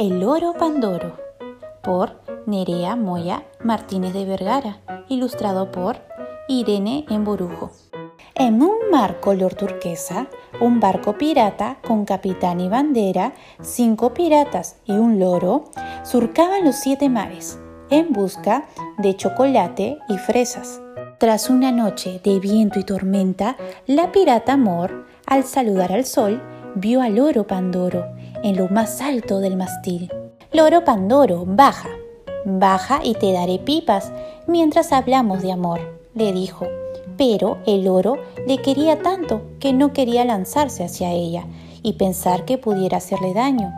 El loro Pandoro por Nerea Moya Martínez de Vergara, ilustrado por Irene Emborujo. En un mar color turquesa, un barco pirata con capitán y bandera, cinco piratas y un loro surcaban los siete mares en busca de chocolate y fresas. Tras una noche de viento y tormenta, la pirata Mor, al saludar al sol, vio al loro Pandoro en lo más alto del mastil. Loro Pandoro, baja, baja y te daré pipas mientras hablamos de amor, le dijo. Pero el loro le quería tanto que no quería lanzarse hacia ella y pensar que pudiera hacerle daño.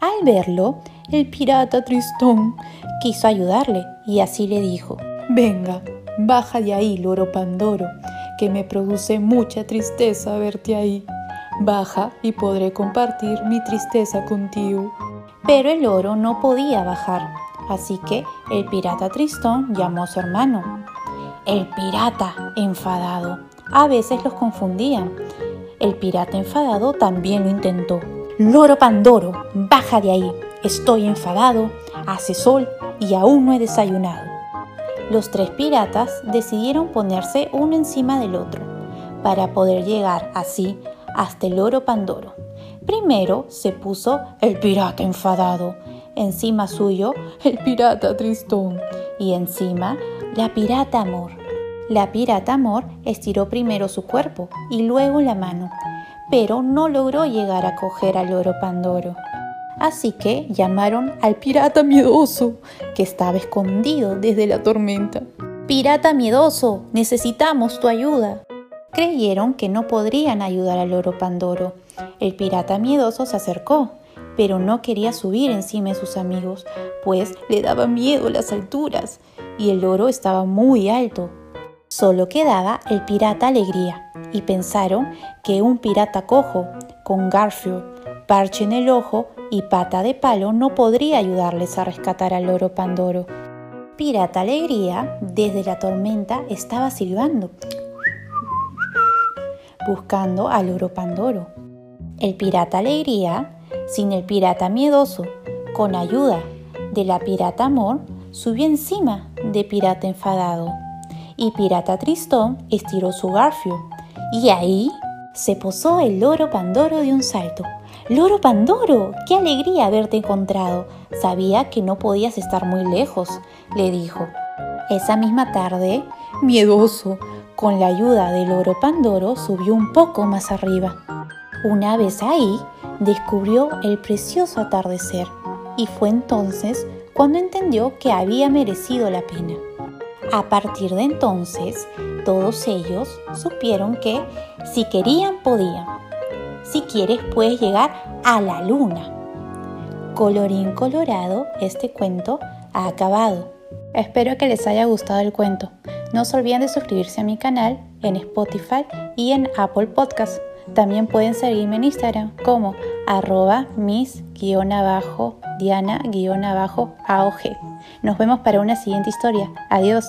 Al verlo, el pirata Tristón quiso ayudarle y así le dijo, Venga, baja de ahí, loro Pandoro, que me produce mucha tristeza verte ahí. Baja y podré compartir mi tristeza contigo. Pero el loro no podía bajar, así que el pirata Tristón llamó a su hermano. El pirata enfadado. A veces los confundían. El pirata enfadado también lo intentó. Loro Pandoro, baja de ahí. Estoy enfadado, hace sol y aún no he desayunado. Los tres piratas decidieron ponerse uno encima del otro para poder llegar así hasta el oro Pandoro. Primero se puso el pirata enfadado, encima suyo el pirata tristón y encima la pirata amor. La pirata amor estiró primero su cuerpo y luego la mano, pero no logró llegar a coger al oro Pandoro. Así que llamaron al pirata miedoso, que estaba escondido desde la tormenta. Pirata miedoso, necesitamos tu ayuda creyeron que no podrían ayudar al loro Pandoro. El pirata miedoso se acercó, pero no quería subir encima de sus amigos, pues le daba miedo las alturas y el loro estaba muy alto. Solo quedaba el pirata Alegría y pensaron que un pirata cojo, con Garfield, parche en el ojo y pata de palo no podría ayudarles a rescatar al loro Pandoro. Pirata Alegría, desde la tormenta, estaba silbando buscando al oro Pandoro. El pirata Alegría, sin el pirata Miedoso, con ayuda de la pirata Amor, subió encima de Pirata Enfadado. Y Pirata Tristón estiró su garfio. Y ahí se posó el loro Pandoro de un salto. Loro Pandoro, qué alegría haberte encontrado. Sabía que no podías estar muy lejos, le dijo. Esa misma tarde, miedoso, con la ayuda del oro Pandoro subió un poco más arriba. Una vez ahí, descubrió el precioso atardecer y fue entonces cuando entendió que había merecido la pena. A partir de entonces, todos ellos supieron que si querían podían. Si quieres puedes llegar a la luna. Colorín colorado, este cuento ha acabado. Espero que les haya gustado el cuento. No se olviden de suscribirse a mi canal en Spotify y en Apple Podcast. También pueden seguirme en Instagram como arroba mis-diana-aog. Nos vemos para una siguiente historia. Adiós.